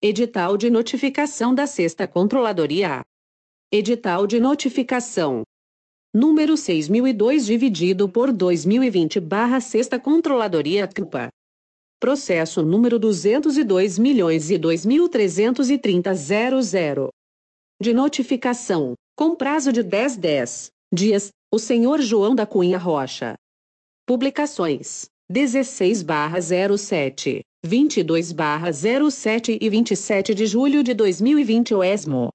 Edital de notificação da Sexta Controladoria. Edital de notificação. Número 6002 dividido por 2020 barra Sexta Controladoria CUPA. Processo número 202 milhões e 2.330.00. De notificação, com prazo de 10 10 dias, o senhor João da Cunha Rocha. Publicações: 16 07, 22 07 e 27 de julho de 2020 o ESMO.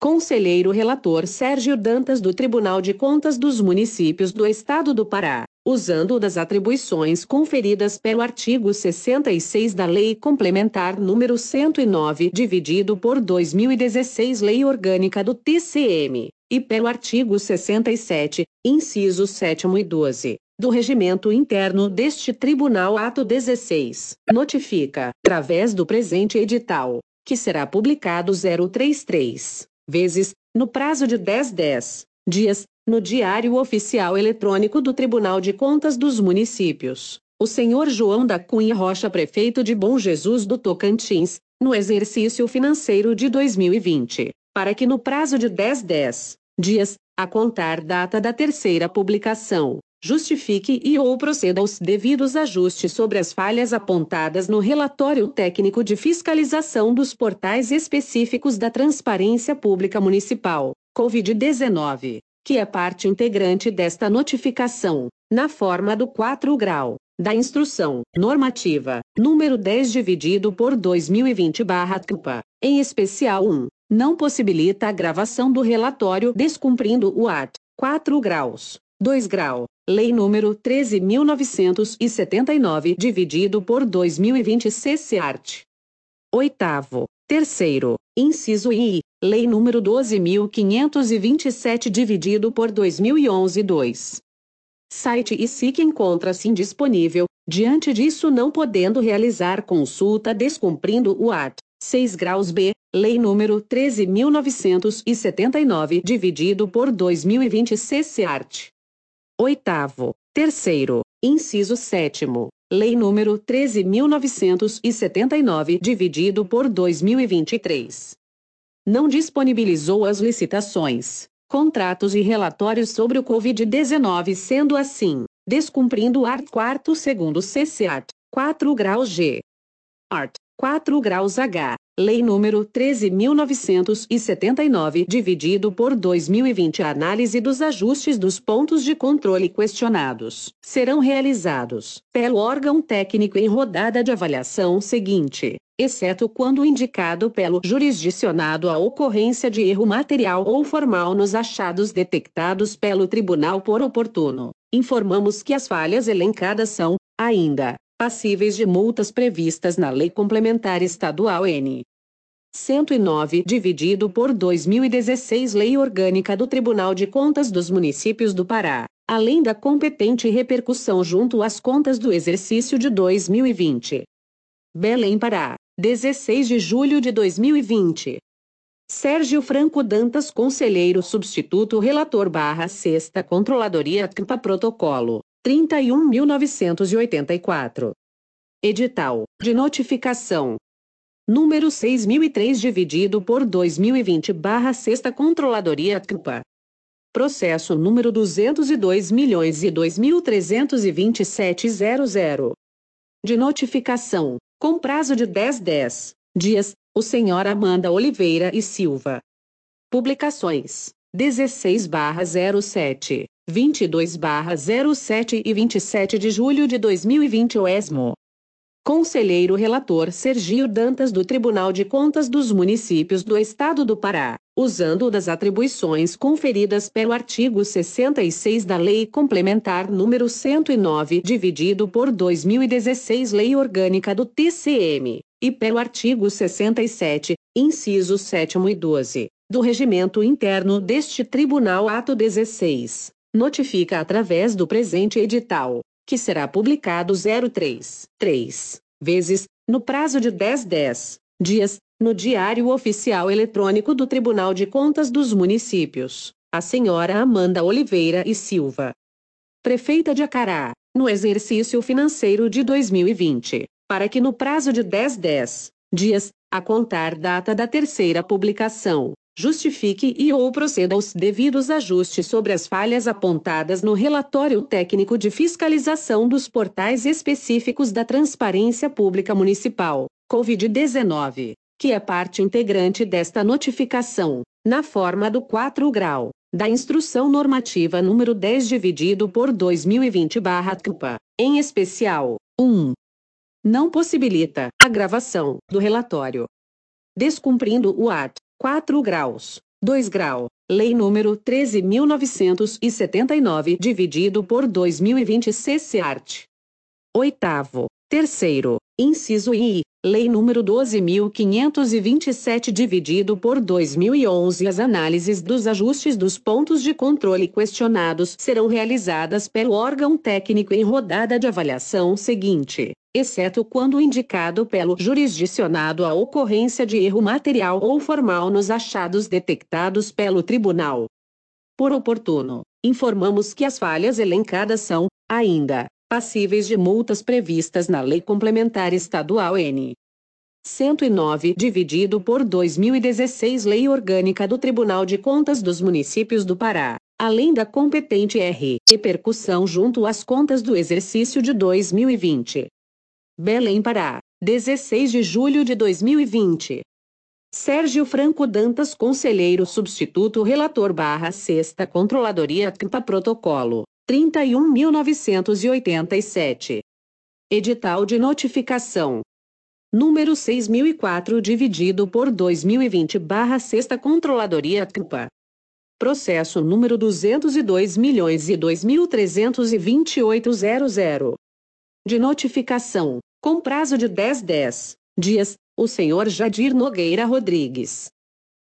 Conselheiro Relator Sérgio Dantas do Tribunal de Contas dos Municípios do Estado do Pará, usando das atribuições conferidas pelo artigo 66 da Lei Complementar número 109, dividido por 2016 Lei Orgânica do TCM, e pelo artigo 67, incisos 7 e 12, do Regimento Interno deste Tribunal Ato 16, notifica, através do presente edital, que será publicado 033 vezes, no prazo de 10 10 dias, no Diário Oficial Eletrônico do Tribunal de Contas dos Municípios, o senhor João da Cunha Rocha, prefeito de Bom Jesus do Tocantins, no exercício financeiro de 2020, para que no prazo de 10 10 dias, a contar data da terceira publicação, justifique e ou proceda aos devidos ajustes sobre as falhas apontadas no relatório técnico de fiscalização dos portais específicos da Transparência Pública Municipal, COVID-19, que é parte integrante desta notificação, na forma do 4 grau da Instrução Normativa número 10 dividido por 2020/CUPA, em especial 1, não possibilita a gravação do relatório descumprindo o art. 4 graus 2 grau Lei número 13.979, dividido por 2020 CC Art. Oitavo. Terceiro. Inciso I. Lei número 12.527, dividido por 2011 2. Site e SIC encontra-se indisponível, diante disso não podendo realizar consulta descumprindo o art. 6 graus B, Lei número 13.979, dividido por 2020 CC Art. Oitavo. Terceiro. Inciso sétimo. Lei número 13.979, dividido por 2023. Não disponibilizou as licitações, contratos e relatórios sobre o Covid-19, sendo assim, descumprindo o art. 4 segundo CC Art. 4 graus G. Art. 4 graus H. Lei número 13.979, dividido por 2020. A análise dos ajustes dos pontos de controle questionados serão realizados pelo órgão técnico em rodada de avaliação seguinte, exceto quando indicado pelo jurisdicionado a ocorrência de erro material ou formal nos achados detectados pelo tribunal por oportuno. Informamos que as falhas elencadas são, ainda, passíveis de multas previstas na Lei Complementar Estadual N. 109, dividido por 2016 Lei Orgânica do Tribunal de Contas dos Municípios do Pará, além da competente repercussão junto às contas do exercício de 2020. Belém, Pará, 16 de julho de 2020. Sérgio Franco Dantas, Conselheiro Substituto Relator barra Sexta Controladoria CMPA Protocolo 31.984. Edital de notificação. Número 6003 dividido por 2020 barra Sexta Controladoria CMPA. Processo número 202 milhões e 2.327.00. De notificação, com prazo de 10 10 dias, o senhor Amanda Oliveira e Silva. Publicações: 16 barra 07. 22/07 e 27 de julho de 2020 o ESMO. Conselheiro Relator Sergio Dantas do Tribunal de Contas dos Municípios do Estado do Pará, usando das atribuições conferidas pelo artigo 66 da Lei Complementar número 109, dividido por 2016 Lei Orgânica do TCM, e pelo artigo 67, incisos 7 e 12, do Regimento Interno deste Tribunal Ato 16 notifica através do presente edital, que será publicado 03, 3 vezes, no prazo de 10 10 dias, no Diário Oficial Eletrônico do Tribunal de Contas dos Municípios, a senhora Amanda Oliveira e Silva, prefeita de Acará, no exercício financeiro de 2020, para que no prazo de 10 10 dias, a contar data da terceira publicação, justifique e ou proceda aos devidos ajustes sobre as falhas apontadas no relatório técnico de fiscalização dos portais específicos da Transparência Pública Municipal, COVID-19, que é parte integrante desta notificação, na forma do 4 grau da Instrução Normativa número 10 dividido por 2020/CUPA, em especial, 1. Não possibilita a gravação do relatório. Descumprindo o art. 4 graus, 2 grau, Lei número 13.979 dividido por 2020 CC art. Oitavo, terceiro, inciso I, Lei número 12.527 dividido por 2011 As análises dos ajustes dos pontos de controle questionados serão realizadas pelo órgão técnico em rodada de avaliação seguinte, exceto quando indicado pelo jurisdicionado a ocorrência de erro material ou formal nos achados detectados pelo tribunal. Por oportuno, informamos que as falhas elencadas são, ainda, passíveis de multas previstas na Lei Complementar Estadual N. 109, dividido por 2016 Lei Orgânica do Tribunal de Contas dos Municípios do Pará, além da competente R. Repercussão junto às contas do exercício de 2020. Belém, Pará, 16 de julho de 2020. Sérgio Franco Dantas, Conselheiro Substituto Relator barra Sexta Controladoria CMPA Protocolo 31.987. Edital de notificação. Número 6004 dividido por 2020 barra Sexta Controladoria CUPA. Processo número 202 milhões e De notificação, com prazo de 10 10 dias, o senhor Jadir Nogueira Rodrigues.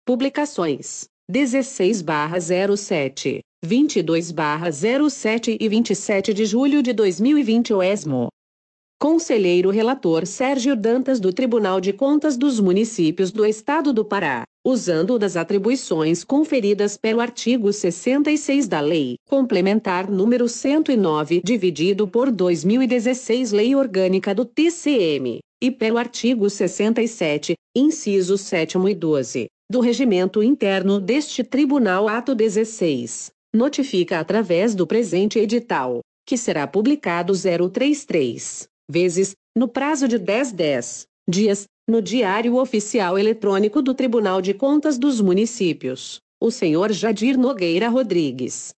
Publicações: 16 barra 07. 22/07 e 27 de julho de 2020 o ESMO. Conselheiro Relator Sérgio Dantas do Tribunal de Contas dos Municípios do Estado do Pará, usando das atribuições conferidas pelo artigo 66 da Lei Complementar número 109, dividido por 2016 Lei Orgânica do TCM, e pelo artigo 67, incisos 7 e 12, do Regimento Interno deste Tribunal Ato 16 notifica através do presente edital, que será publicado 033 vezes, no prazo de 10 10 dias, no Diário Oficial Eletrônico do Tribunal de Contas dos Municípios, o senhor Jadir Nogueira Rodrigues,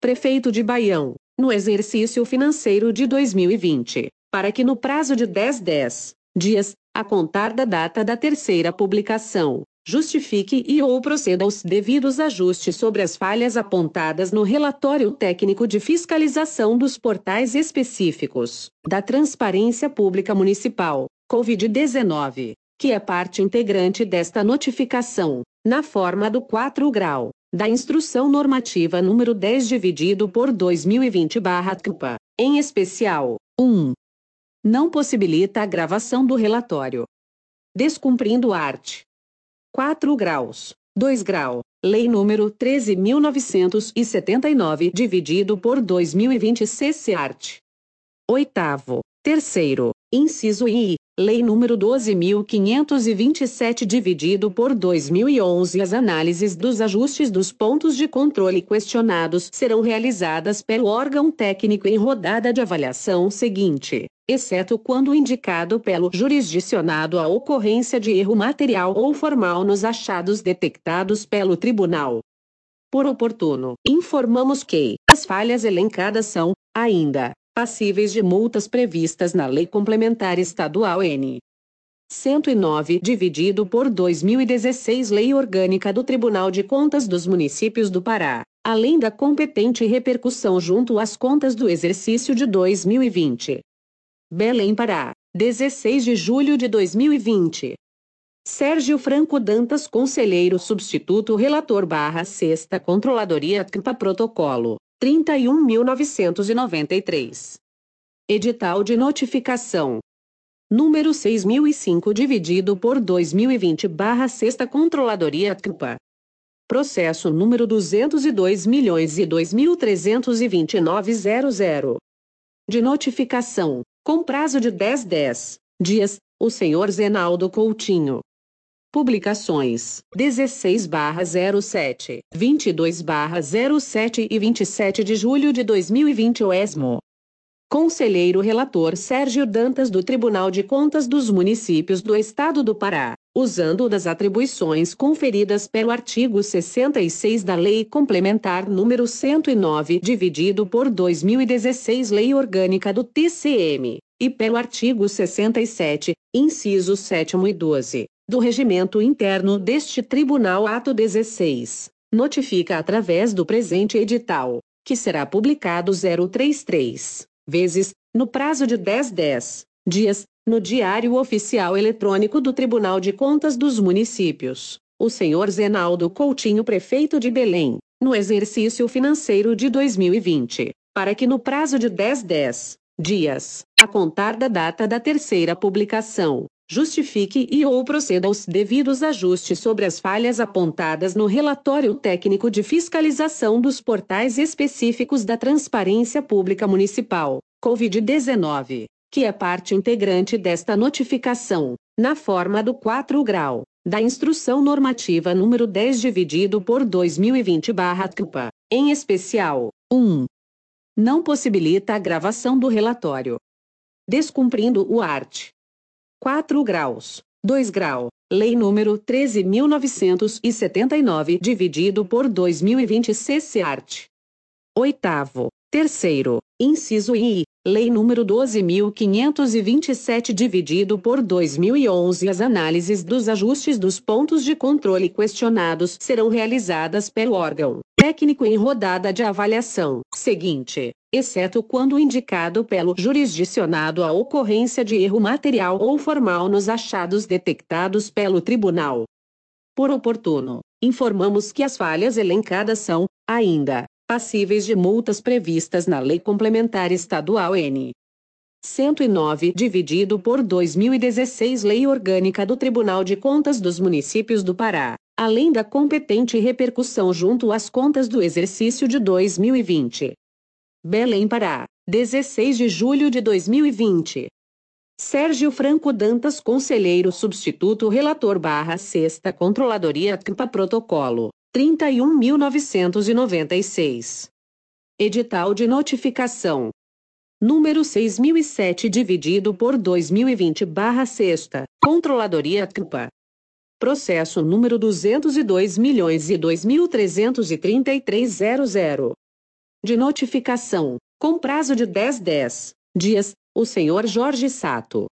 prefeito de Baião, no exercício financeiro de 2020, para que no prazo de 10 10 dias, a contar da data da terceira publicação, justifique e ou proceda aos devidos ajustes sobre as falhas apontadas no relatório técnico de fiscalização dos portais específicos da Transparência Pública Municipal, COVID-19, que é parte integrante desta notificação, na forma do 4 grau da Instrução Normativa número 10 dividido por 2020/CUPA, em especial, 1. Não possibilita a gravação do relatório. Descumprindo art. 4 graus, 2 grau, Lei número 13.979, dividido por 2020 CC Art. Oitavo, terceiro, inciso I, Lei número 12.527, dividido por 2011 As análises dos ajustes dos pontos de controle questionados serão realizadas pelo órgão técnico em rodada de avaliação seguinte exceto quando indicado pelo jurisdicionado a ocorrência de erro material ou formal nos achados detectados pelo tribunal. Por oportuno, informamos que as falhas elencadas são, ainda, passíveis de multas previstas na Lei Complementar Estadual N. 109, dividido por 2016 Lei Orgânica do Tribunal de Contas dos Municípios do Pará, além da competente repercussão junto às contas do exercício de 2020. Belém, Pará, 16 de julho de 2020. Sérgio Franco Dantas, Conselheiro Substituto Relator barra Sexta Controladoria CMPA Protocolo, 31.993. Edital de Notificação. Número 6005 dividido por 2020 barra Sexta Controladoria CMPA. Processo número 202 milhões e De notificação com prazo de 10 10 dias, o senhor Zenaldo Coutinho. Publicações: 16/07, 22/07 e 27 de julho de 2020 o ESMO. Conselheiro Relator Sérgio Dantas do Tribunal de Contas dos Municípios do Estado do Pará, usando das atribuições conferidas pelo artigo 66 da Lei Complementar número 109, dividido por 2016 Lei Orgânica do TCM, e pelo artigo 67, incisos 7 e 12, do Regimento Interno deste Tribunal Ato 16, notifica através do presente edital, que será publicado 033 vezes, no prazo de 10 10 dias, no Diário Oficial Eletrônico do Tribunal de Contas dos Municípios, o senhor Zenaldo Coutinho, prefeito de Belém, no exercício financeiro de 2020, para que no prazo de 10 10 dias, a contar da data da terceira publicação, justifique e ou proceda aos devidos ajustes sobre as falhas apontadas no relatório técnico de fiscalização dos portais específicos da Transparência Pública Municipal, COVID-19, que é parte integrante desta notificação, na forma do 4 grau da Instrução Normativa número 10 dividido por 2020/CPA, em especial, 1. Não possibilita a gravação do relatório. Descumprindo o art. 4 graus, 2 grau, Lei número 13.979, dividido por 2020 CC Art. Oitavo, terceiro, inciso I, Lei número 12.527, dividido por 2011. As análises dos ajustes dos pontos de controle questionados serão realizadas pelo órgão técnico em rodada de avaliação. Seguinte exceto quando indicado pelo jurisdicionado a ocorrência de erro material ou formal nos achados detectados pelo tribunal. Por oportuno, informamos que as falhas elencadas são, ainda, passíveis de multas previstas na Lei Complementar Estadual N. 109, dividido por 2016 Lei Orgânica do Tribunal de Contas dos Municípios do Pará, além da competente repercussão junto às contas do exercício de 2020. Belém, Pará, 16 de julho de 2020. Sérgio Franco Dantas, Conselheiro Substituto Relator barra Sexta Controladoria CMPA Protocolo, 31.996. Edital de Notificação. Número 6007 dividido por 2020 barra Sexta, Controladoria CMPA. Processo número 202 milhões e 2.333.00 de notificação, com prazo de 10 10 dias, o senhor Jorge Sato.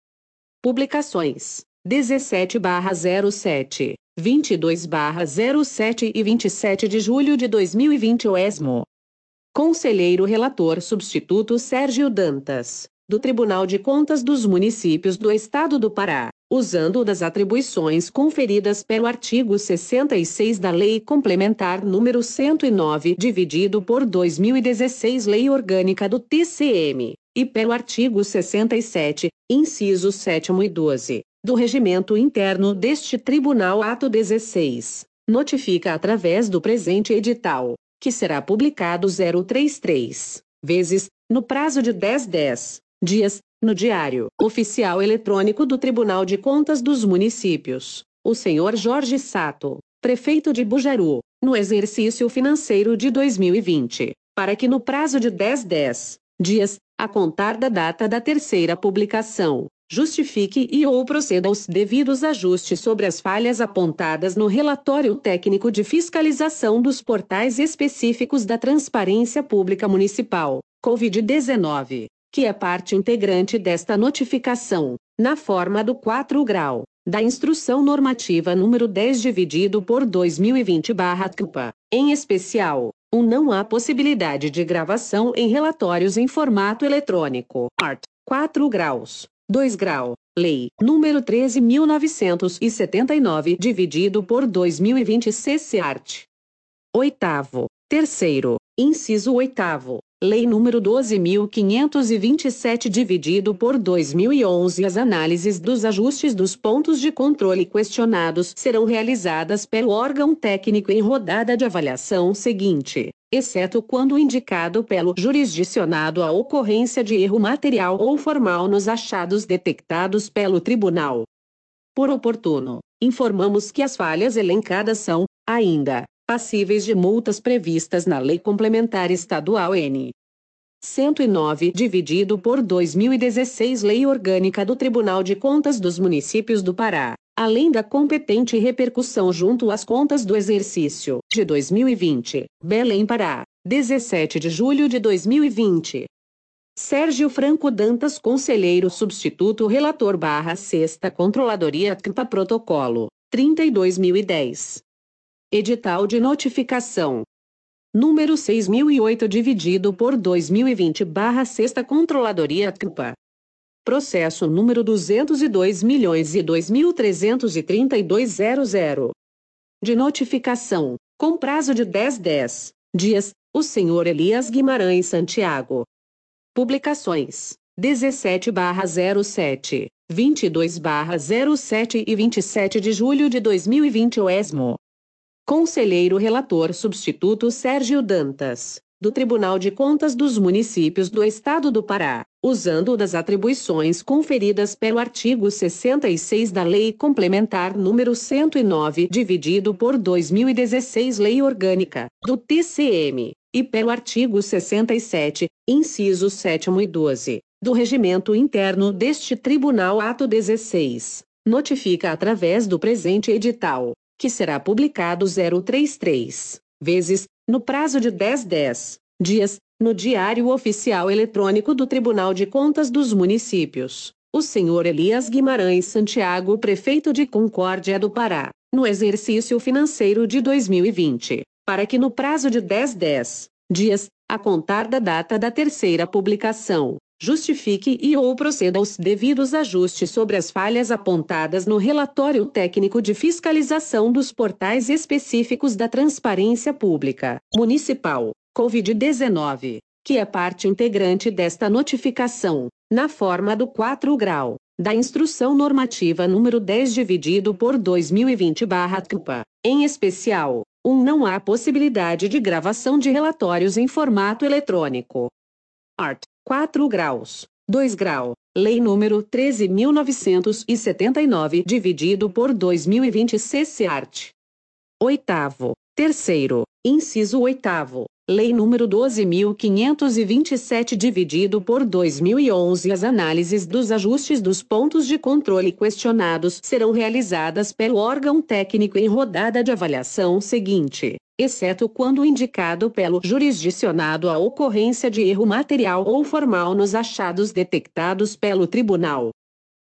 Publicações: 17/07, 22/07 e 27 de julho de 2020 o ESMO. Conselheiro Relator Substituto Sérgio Dantas, do Tribunal de Contas dos Municípios do Estado do Pará usando das atribuições conferidas pelo artigo 66 da Lei Complementar número 109, dividido por 2016 Lei Orgânica do TCM, e pelo artigo 67, incisos 7 e 12, do Regimento Interno deste Tribunal Ato 16, notifica através do presente edital, que será publicado 033 vezes, no prazo de 10 10 dias, no Diário Oficial Eletrônico do Tribunal de Contas dos Municípios, o senhor Jorge Sato, prefeito de Bujaru, no exercício financeiro de 2020, para que no prazo de 10 10 dias, a contar da data da terceira publicação, justifique e ou proceda aos devidos ajustes sobre as falhas apontadas no relatório técnico de fiscalização dos portais específicos da Transparência Pública Municipal, COVID-19 que é parte integrante desta notificação, na forma do 4 grau da Instrução Normativa número 10 dividido por 2020/CPA, em especial, um não há possibilidade de gravação em relatórios em formato eletrônico. Art. 4 graus. 2 grau. Lei número 13979 dividido por 2020 CC Art. Oitavo. Terceiro. Inciso oitavo. Lei número 12.527 dividido por 2011 As análises dos ajustes dos pontos de controle questionados serão realizadas pelo órgão técnico em rodada de avaliação seguinte, exceto quando indicado pelo jurisdicionado a ocorrência de erro material ou formal nos achados detectados pelo tribunal. Por oportuno, informamos que as falhas elencadas são, ainda, passíveis de multas previstas na Lei Complementar Estadual N. 109, dividido por 2016 Lei Orgânica do Tribunal de Contas dos Municípios do Pará, além da competente repercussão junto às contas do exercício de 2020. Belém, Pará, 17 de julho de 2020. Sérgio Franco Dantas, Conselheiro Substituto Relator barra Sexta Controladoria CMPA Protocolo, 32.010. Edital de Notificação, número 6008 dividido por 2020 barra Sexta Controladoria CMPA. Processo número 202 milhões e 2.332.00. De notificação, com prazo de 10 10 dias, o senhor Elias Guimarães Santiago. Publicações: 17 barra 07, 22 barra 07 e 27 de julho de 2020 o ESMO. Conselheiro Relator Substituto Sérgio Dantas, do Tribunal de Contas dos Municípios do Estado do Pará, usando das atribuições conferidas pelo artigo 66 da Lei Complementar número 109, dividido por 2016 Lei Orgânica, do TCM, e pelo artigo 67, incisos 7 e 12, do Regimento Interno deste Tribunal Ato 16, notifica através do presente edital que será publicado 033 vezes, no prazo de 10 10 dias, no Diário Oficial Eletrônico do Tribunal de Contas dos Municípios. O senhor Elias Guimarães Santiago, prefeito de Concórdia do Pará, no exercício financeiro de 2020, para que no prazo de 10 10 dias, a contar da data da terceira publicação, justifique e ou proceda aos devidos ajustes sobre as falhas apontadas no relatório técnico de fiscalização dos portais específicos da Transparência Pública Municipal, COVID-19, que é parte integrante desta notificação, na forma do 4 grau da Instrução Normativa número 10 dividido por 2020/CUPA, em especial, 1 um, não há possibilidade de gravação de relatórios em formato eletrônico. Art. 4 graus, 2 grau, Lei número 13.979, dividido por 2020 CC Art. Oitavo, terceiro, inciso oitavo, Lei número 12.527, dividido por 2011 As análises dos ajustes dos pontos de controle questionados serão realizadas pelo órgão técnico em rodada de avaliação seguinte exceto quando indicado pelo jurisdicionado a ocorrência de erro material ou formal nos achados detectados pelo tribunal.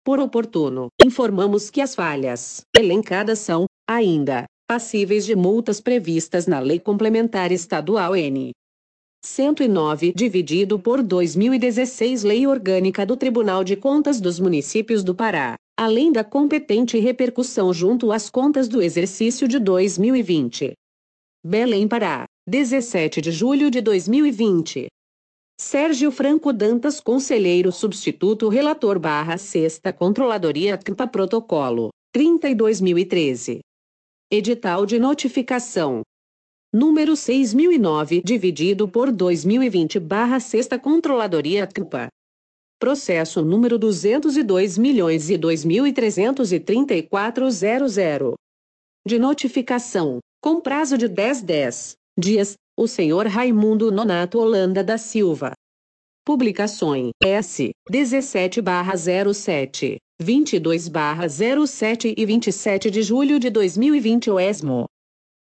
Por oportuno, informamos que as falhas elencadas são, ainda, passíveis de multas previstas na Lei Complementar Estadual N. 109, dividido por 2016 Lei Orgânica do Tribunal de Contas dos Municípios do Pará, além da competente repercussão junto às contas do exercício de 2020. Belém, Pará, 17 de julho de 2020. Sérgio Franco Dantas, Conselheiro Substituto Relator barra Sexta Controladoria CMPA Protocolo, 32.013. Edital de Notificação. Número 6009, dividido por 2020 barra Sexta Controladoria CMPA. Processo número 202 milhões 2.334.00. De notificação com prazo de 10 10 dias, o senhor Raimundo Nonato Holanda da Silva. Publicações S 17/07, 22/07 e 27 de julho de 2020 o ESMO.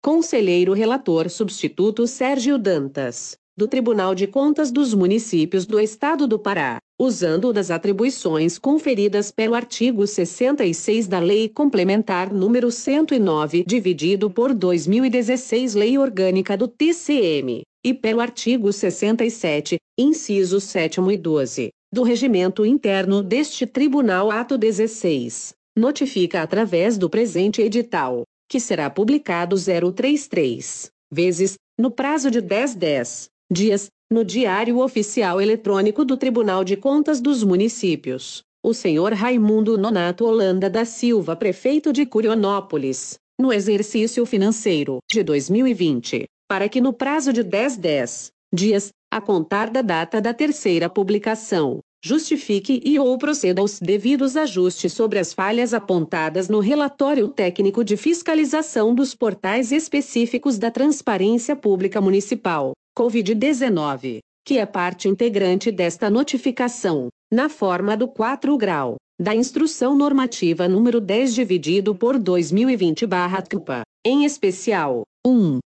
Conselheiro relator substituto Sérgio Dantas do Tribunal de Contas dos Municípios do Estado do Pará, usando das atribuições conferidas pelo artigo 66 da Lei Complementar número 109, dividido por 2016 Lei Orgânica do TCM, e pelo artigo 67, incisos 7 e 12, do Regimento Interno deste Tribunal Ato 16, notifica através do presente edital, que será publicado 033 vezes, no prazo de 10 10 dias, no Diário Oficial Eletrônico do Tribunal de Contas dos Municípios, o senhor Raimundo Nonato Holanda da Silva, prefeito de Curionópolis, no exercício financeiro de 2020, para que no prazo de 10 10 dias, a contar da data da terceira publicação, justifique e ou proceda aos devidos ajustes sobre as falhas apontadas no relatório técnico de fiscalização dos portais específicos da Transparência Pública Municipal, COVID-19, que é parte integrante desta notificação, na forma do 4 grau da Instrução Normativa número 10 dividido por 2020/CUPA, em especial, 1.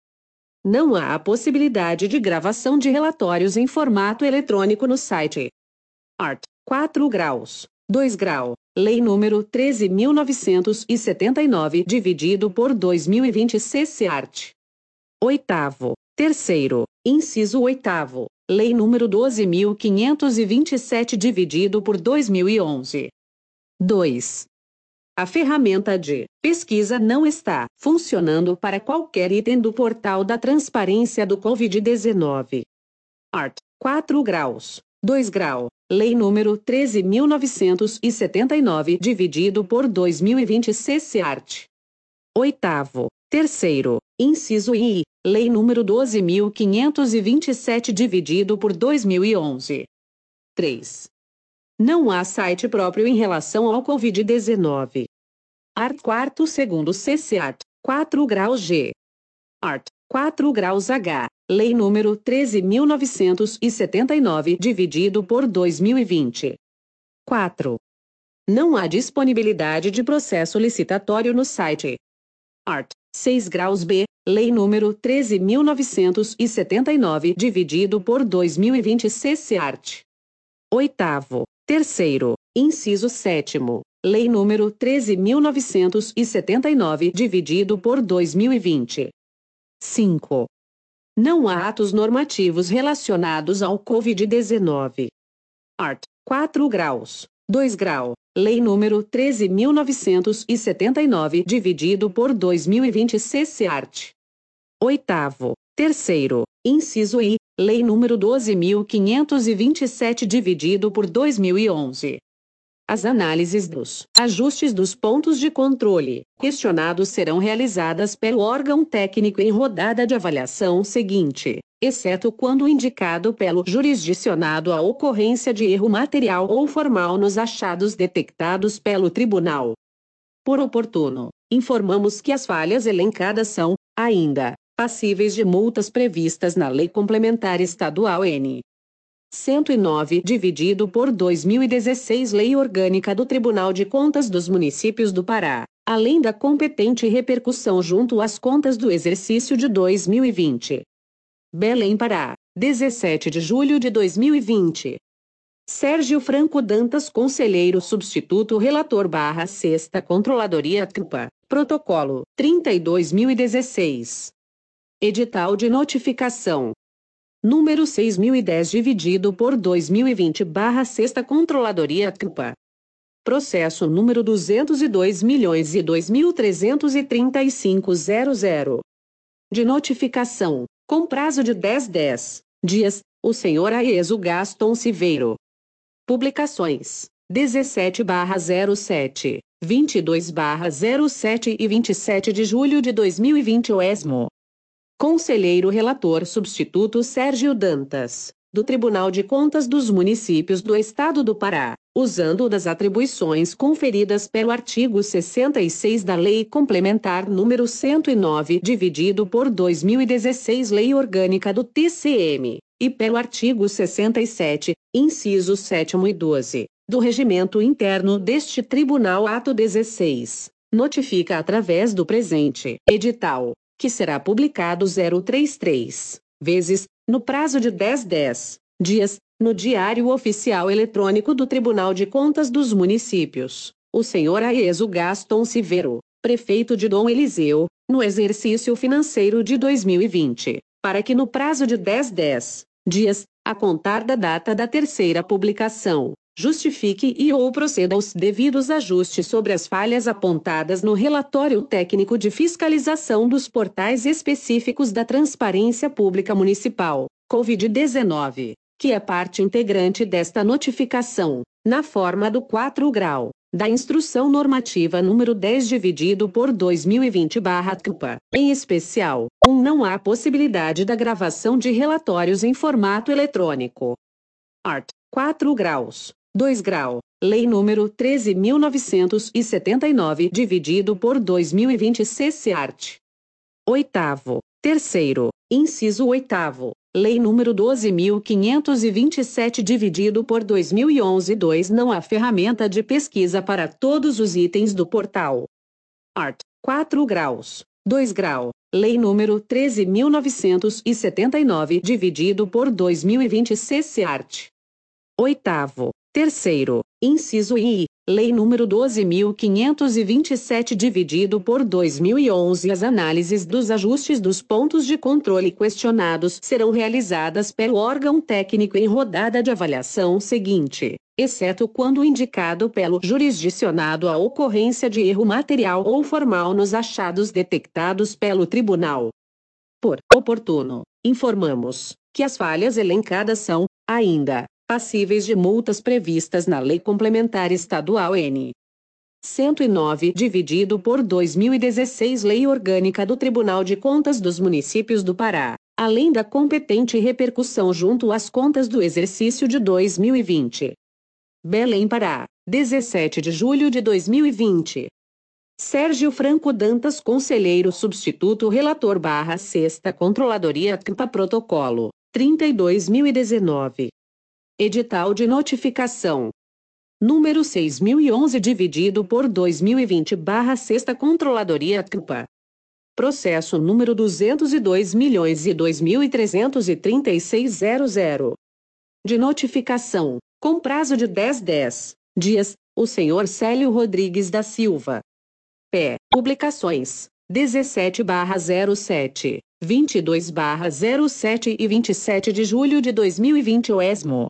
Não há a possibilidade de gravação de relatórios em formato eletrônico no site. Art. 4 graus. 2 grau. Lei número 13.979, dividido por 2020 CC Art. Oitavo. Terceiro. Inciso oitavo. Lei número 12.527, dividido por 2011. 2. A ferramenta de pesquisa não está funcionando para qualquer item do portal da transparência do Covid-19. Art. 4 graus. 2 grau. Lei número 13.979, dividido por 2020 CC Art. Oitavo. Terceiro. Inciso I. Lei número 12.527, dividido por 2011. 3. Não há site próprio em relação ao Covid-19. Art 4 segundo CCAT, 4 graus G. Art 4 graus H. Lei número 13.979, dividido por 2020. 4. Não há disponibilidade de processo licitatório no site. Art. 6 graus B. Lei número 13.979, dividido por 2020 CC Art. Oitavo. Terceiro, inciso sétimo, Lei número 13.979, dividido por 2020. 5. Não há atos normativos relacionados ao Covid-19. Art. 4 graus. 2 grau. Lei número 13.979, dividido por 2020 CC Art. Oitavo. Terceiro, inciso I, Lei número 12.527 dividido por 2011. As análises dos ajustes dos pontos de controle questionados serão realizadas pelo órgão técnico em rodada de avaliação seguinte, exceto quando indicado pelo jurisdicionado a ocorrência de erro material ou formal nos achados detectados pelo tribunal. Por oportuno, informamos que as falhas elencadas são, ainda, passíveis de multas previstas na Lei Complementar Estadual N. 109, dividido por 2016 Lei Orgânica do Tribunal de Contas dos Municípios do Pará, além da competente repercussão junto às contas do exercício de 2020. Belém, Pará, 17 de julho de 2020. Sérgio Franco Dantas, Conselheiro Substituto Relator barra Sexta Controladoria CUPA, Protocolo 32.016. Edital de notificação. Número 6010 dividido por 2020 barra Sexta Controladoria CUPA. Processo número 202 milhões e De notificação, com prazo de 10 10 dias, o senhor Aeso Gaston Civeiro. Publicações: 17 barra 07, 22 barra 07 e 27 de julho de 2020 o ESMO. Conselheiro Relator Substituto Sérgio Dantas, do Tribunal de Contas dos Municípios do Estado do Pará, usando das atribuições conferidas pelo artigo 66 da Lei Complementar número 109, dividido por 2016 Lei Orgânica do TCM, e pelo artigo 67, incisos 7 e 12, do Regimento Interno deste Tribunal Ato 16, notifica através do presente edital que será publicado 033 vezes, no prazo de 10 10 dias, no Diário Oficial Eletrônico do Tribunal de Contas dos Municípios, o senhor Aeso Gaston Civero, prefeito de Dom Eliseu, no exercício financeiro de 2020, para que no prazo de 10 10 dias, a contar da data da terceira publicação, justifique e ou proceda aos devidos ajustes sobre as falhas apontadas no relatório técnico de fiscalização dos portais específicos da Transparência Pública Municipal, COVID-19, que é parte integrante desta notificação, na forma do 4 grau da Instrução Normativa número 10 dividido por 2020/CUPA. Em especial, 1. Um, não há possibilidade da gravação de relatórios em formato eletrônico. Art. 4 graus. 2 grau. Lei número 13.979 dividido por 2020 CC Art. Oitavo. Terceiro. Inciso oitavo. Lei número 12.527 dividido por 2011 2 Não há ferramenta de pesquisa para todos os itens do portal. Art. 4 graus. 2 grau. Lei número 13.979 dividido por 2020 CC Art. Oitavo. Terceiro. Inciso I. Lei número 12.527 dividido por 2011 As análises dos ajustes dos pontos de controle questionados serão realizadas pelo órgão técnico em rodada de avaliação seguinte, exceto quando indicado pelo jurisdicionado a ocorrência de erro material ou formal nos achados detectados pelo tribunal. Por oportuno, informamos que as falhas elencadas são, ainda, passíveis de multas previstas na Lei Complementar Estadual N. 109, dividido por 2016 Lei Orgânica do Tribunal de Contas dos Municípios do Pará, além da competente repercussão junto às contas do exercício de 2020. Belém, Pará, 17 de julho de 2020. Sérgio Franco Dantas, Conselheiro Substituto Relator barra Sexta Controladoria CMPA Protocolo, 32.019. Edital de notificação. Número 6011 dividido por 2020 barra Sexta Controladoria CMPA. Processo número 202 milhões e De notificação, com prazo de 10 10 dias, o senhor Célio Rodrigues da Silva. P. Publicações. 17 barra 07, 22 barra 07 e 27 de julho de 2020 o ESMO.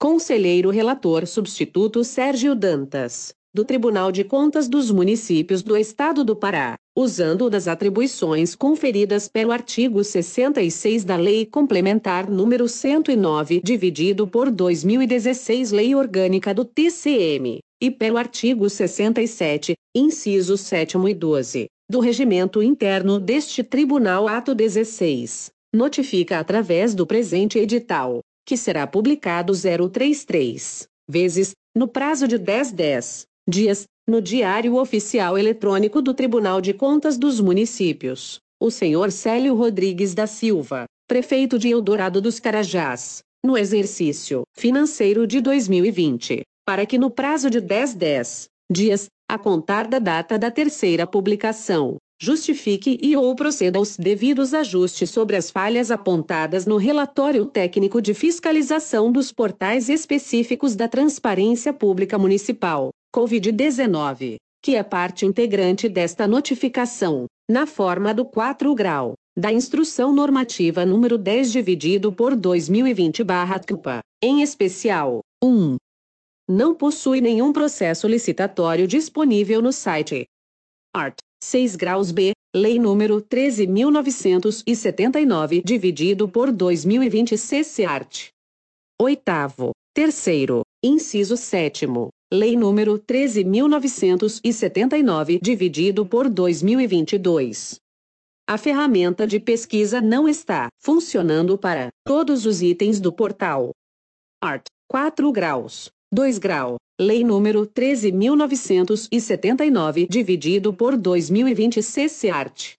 Conselheiro Relator Substituto Sérgio Dantas, do Tribunal de Contas dos Municípios do Estado do Pará, usando das atribuições conferidas pelo artigo 66 da Lei Complementar número 109, dividido por 2016 Lei Orgânica do TCM, e pelo artigo 67, incisos 7 e 12, do Regimento Interno deste Tribunal Ato 16, notifica através do presente edital que será publicado 033 vezes, no prazo de 10 10 dias, no Diário Oficial Eletrônico do Tribunal de Contas dos Municípios. O senhor Célio Rodrigues da Silva, prefeito de Eldorado dos Carajás, no exercício financeiro de 2020, para que no prazo de 10 10 dias, a contar da data da terceira publicação, justifique e ou proceda aos devidos ajustes sobre as falhas apontadas no relatório técnico de fiscalização dos portais específicos da Transparência Pública Municipal, COVID-19, que é parte integrante desta notificação, na forma do 4 grau da Instrução Normativa número 10 dividido por 2020/CUPA, em especial, 1. Não possui nenhum processo licitatório disponível no site. Art. 6 graus B, Lei número 13.979, dividido por 2020 CC Art. Oitavo. Terceiro. Inciso 7 Lei número 13.979, dividido por 2022. A ferramenta de pesquisa não está funcionando para todos os itens do portal. Art. 4 graus. 2 grau. Lei número 13.979, dividido por 2020 CC Art.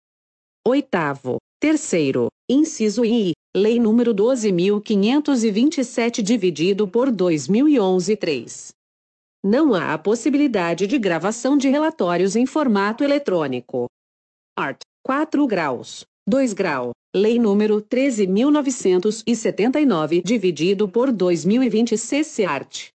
Oitavo. Terceiro. Inciso I. Lei número 12.527, dividido por 2011 3. Não há a possibilidade de gravação de relatórios em formato eletrônico. Art. 4 graus. 2 grau. Lei número 13.979, dividido por 2020 CC Art.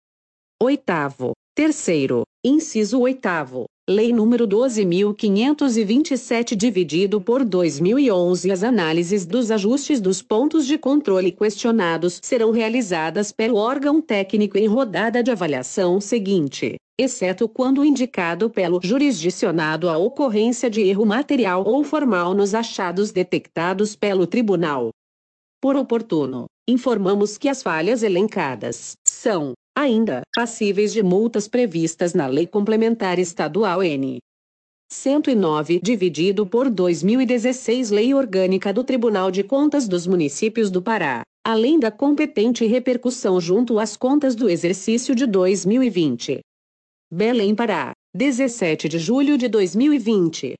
Oitavo. Terceiro. Inciso oitavo. Lei número 12.527 dividido por 2011 As análises dos ajustes dos pontos de controle questionados serão realizadas pelo órgão técnico em rodada de avaliação seguinte, exceto quando indicado pelo jurisdicionado a ocorrência de erro material ou formal nos achados detectados pelo tribunal. Por oportuno, informamos que as falhas elencadas são ainda passíveis de multas previstas na Lei Complementar Estadual N. 109, dividido por 2016 Lei Orgânica do Tribunal de Contas dos Municípios do Pará, além da competente repercussão junto às contas do exercício de 2020. Belém, Pará, 17 de julho de 2020.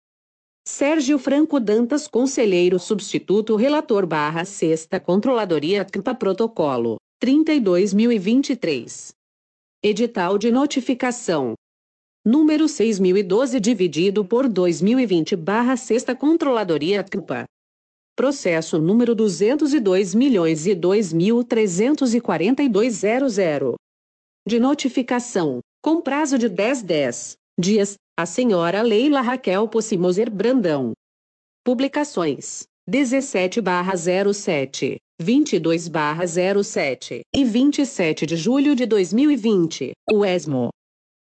Sérgio Franco Dantas, Conselheiro Substituto Relator barra Sexta Controladoria CMPA Protocolo, 32.023. Edital de Notificação. Número 6012 dividido por 2020 barra Sexta Controladoria CMPA. Processo número 202 milhões e De notificação, com prazo de 10 10 dias, a senhora Leila Raquel Possimoser Brandão. Publicações: 17/07, 22/07 e 27 de julho de 2020. O ESMO.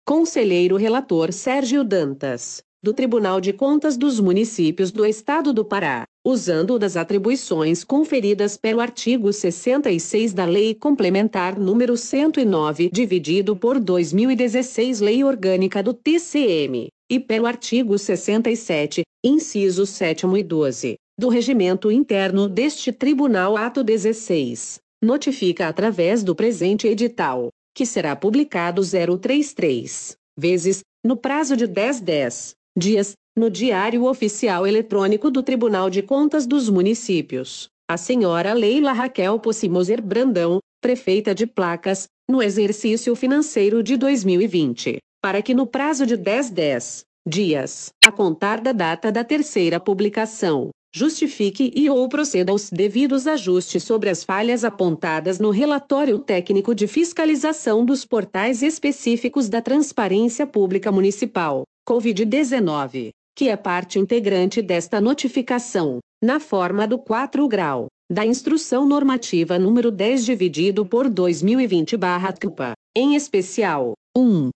Conselheiro Relator Sérgio Dantas, do Tribunal de Contas dos Municípios do Estado do Pará, usando das atribuições conferidas pelo artigo 66 da Lei Complementar número 109, dividido por 2016 Lei Orgânica do TCM, e pelo artigo 67, incisos 7 e 12, do Regimento Interno deste Tribunal Ato 16, notifica através do presente edital, que será publicado 033 vezes, no prazo de 10 10 dias, no Diário Oficial Eletrônico do Tribunal de Contas dos Municípios, a senhora Leila Raquel Possimoser Brandão, prefeita de Placas, no exercício financeiro de 2020, para que no prazo de 10 10 dias, a contar da data da terceira publicação, justifique e ou proceda aos devidos ajustes sobre as falhas apontadas no relatório técnico de fiscalização dos portais específicos da Transparência Pública Municipal, COVID-19, que é parte integrante desta notificação, na forma do 4 grau da Instrução Normativa número 10 dividido por 2020/CPA, em especial, 1.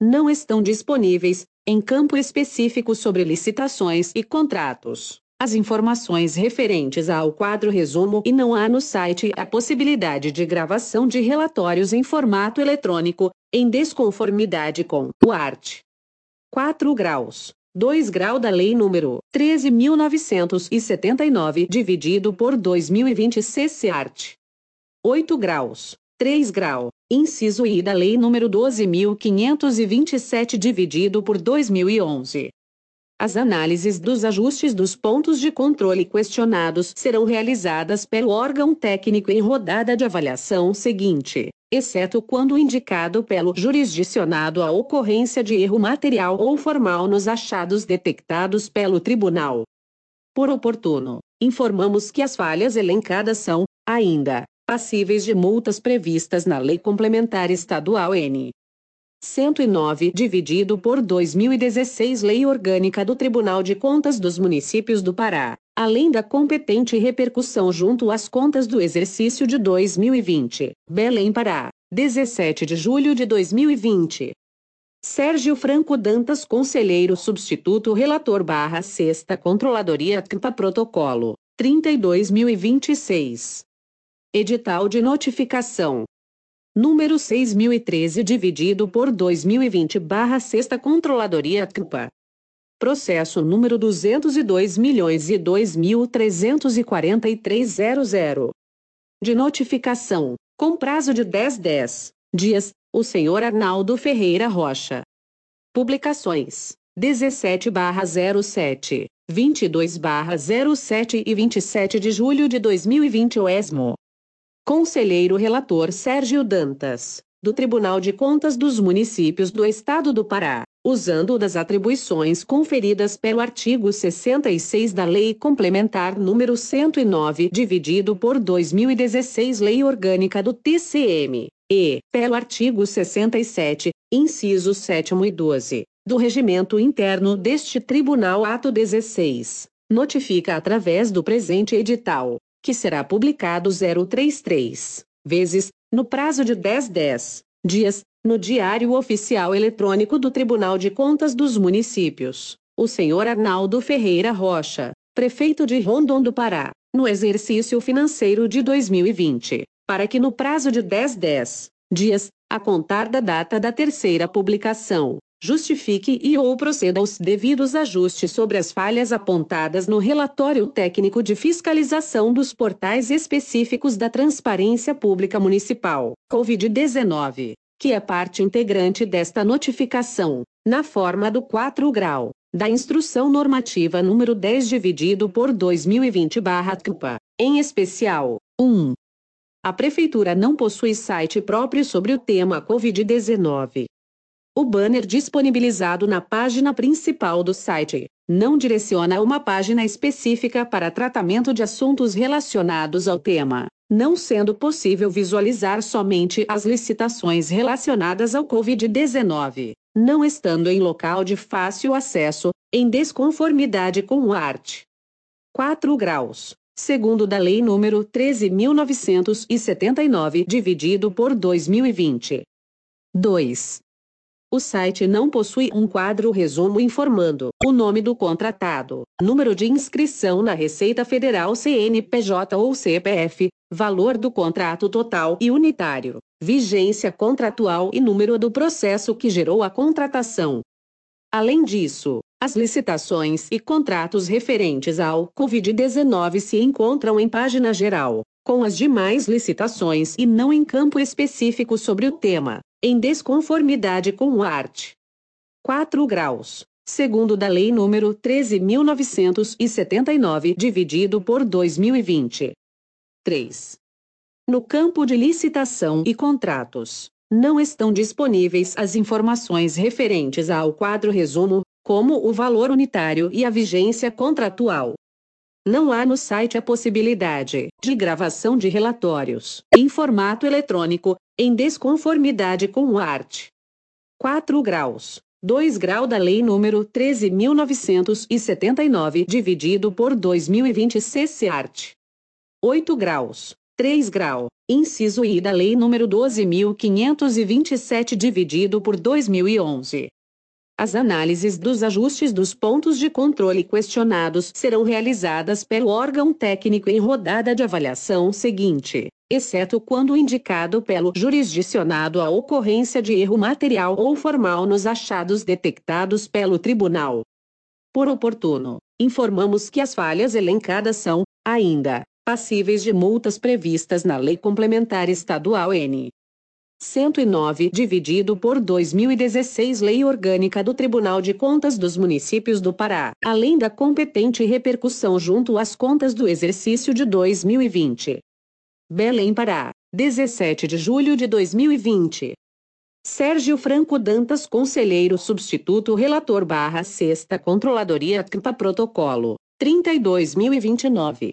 Não estão disponíveis, em campo específico sobre licitações e contratos, as informações referentes ao quadro resumo e não há no site a possibilidade de gravação de relatórios em formato eletrônico, em desconformidade com o art. 4 graus. 2 grau da Lei número 13.979, dividido por 2020 CC Art. 8 graus. 3 grau. Inciso I da Lei número 12.527, dividido por 2011. As análises dos ajustes dos pontos de controle questionados serão realizadas pelo órgão técnico em rodada de avaliação seguinte, exceto quando indicado pelo jurisdicionado a ocorrência de erro material ou formal nos achados detectados pelo tribunal. Por oportuno, informamos que as falhas elencadas são, ainda, passíveis de multas previstas na Lei Complementar Estadual N. 109, dividido por 2016 Lei Orgânica do Tribunal de Contas dos Municípios do Pará, além da competente repercussão junto às contas do exercício de 2020. Belém, Pará, 17 de julho de 2020. Sérgio Franco Dantas, Conselheiro Substituto Relator barra Sexta Controladoria CMPA Protocolo, 32.026. Edital de Notificação número 6013 dividido por 2020 barra Sexta Controladoria CMPA. Processo número 202 milhões e De notificação, com prazo de 10 10 dias, o senhor Arnaldo Ferreira Rocha. Publicações: 17 barra 07, 22 barra 07 e 27 de julho de 2020 o ESMO. Conselheiro Relator Sérgio Dantas, do Tribunal de Contas dos Municípios do Estado do Pará, usando das atribuições conferidas pelo artigo 66 da Lei Complementar número 109, dividido por 2016 Lei Orgânica do TCM, e pelo artigo 67, incisos 7 e 12, do Regimento Interno deste Tribunal Ato 16, notifica através do presente edital que será publicado 033 vezes, no prazo de 10 10 dias, no Diário Oficial Eletrônico do Tribunal de Contas dos Municípios, o senhor Arnaldo Ferreira Rocha, prefeito de Rondon do Pará, no exercício financeiro de 2020, para que no prazo de 10 10 dias, a contar da data da terceira publicação, justifique e ou proceda aos devidos ajustes sobre as falhas apontadas no relatório técnico de fiscalização dos portais específicos da Transparência Pública Municipal, COVID-19, que é parte integrante desta notificação, na forma do 4 grau da Instrução Normativa número 10 dividido por 2020/CUPA, em especial, 1. A prefeitura não possui site próprio sobre o tema COVID-19. O banner disponibilizado na página principal do site não direciona a uma página específica para tratamento de assuntos relacionados ao tema, não sendo possível visualizar somente as licitações relacionadas ao Covid-19, não estando em local de fácil acesso, em desconformidade com o art. 4 graus, segundo da Lei nº 13.979, dividido por 2020. 2. O site não possui um quadro resumo informando o nome do contratado, número de inscrição na Receita Federal CNPJ ou CPF, valor do contrato total e unitário, vigência contratual e número do processo que gerou a contratação. Além disso, as licitações e contratos referentes ao Covid-19 se encontram em página geral, com as demais licitações e não em campo específico sobre o tema em desconformidade com o art. 4 graus, segundo da Lei nº 13.979, dividido por 2020. 3. No campo de licitação e contratos, não estão disponíveis as informações referentes ao quadro resumo, como o valor unitário e a vigência contratual. Não há no site a possibilidade de gravação de relatórios em formato eletrônico, em desconformidade com o art. 4 graus. 2 grau da Lei nº 13.979, dividido por 2020 CC art. 8 graus. 3 grau. Inciso I da Lei nº 12.527, dividido por 2011. As análises dos ajustes dos pontos de controle questionados serão realizadas pelo órgão técnico em rodada de avaliação seguinte, exceto quando indicado pelo jurisdicionado a ocorrência de erro material ou formal nos achados detectados pelo tribunal. Por oportuno, informamos que as falhas elencadas são, ainda, passíveis de multas previstas na Lei Complementar Estadual N. 109 dividido por 2016 Lei Orgânica do Tribunal de Contas dos Municípios do Pará, além da competente repercussão junto às contas do exercício de 2020. Belém Pará, 17 de julho de 2020. Sérgio Franco Dantas Conselheiro Substituto Relator barra Sexta Controladoria CMPA Protocolo, 32.029.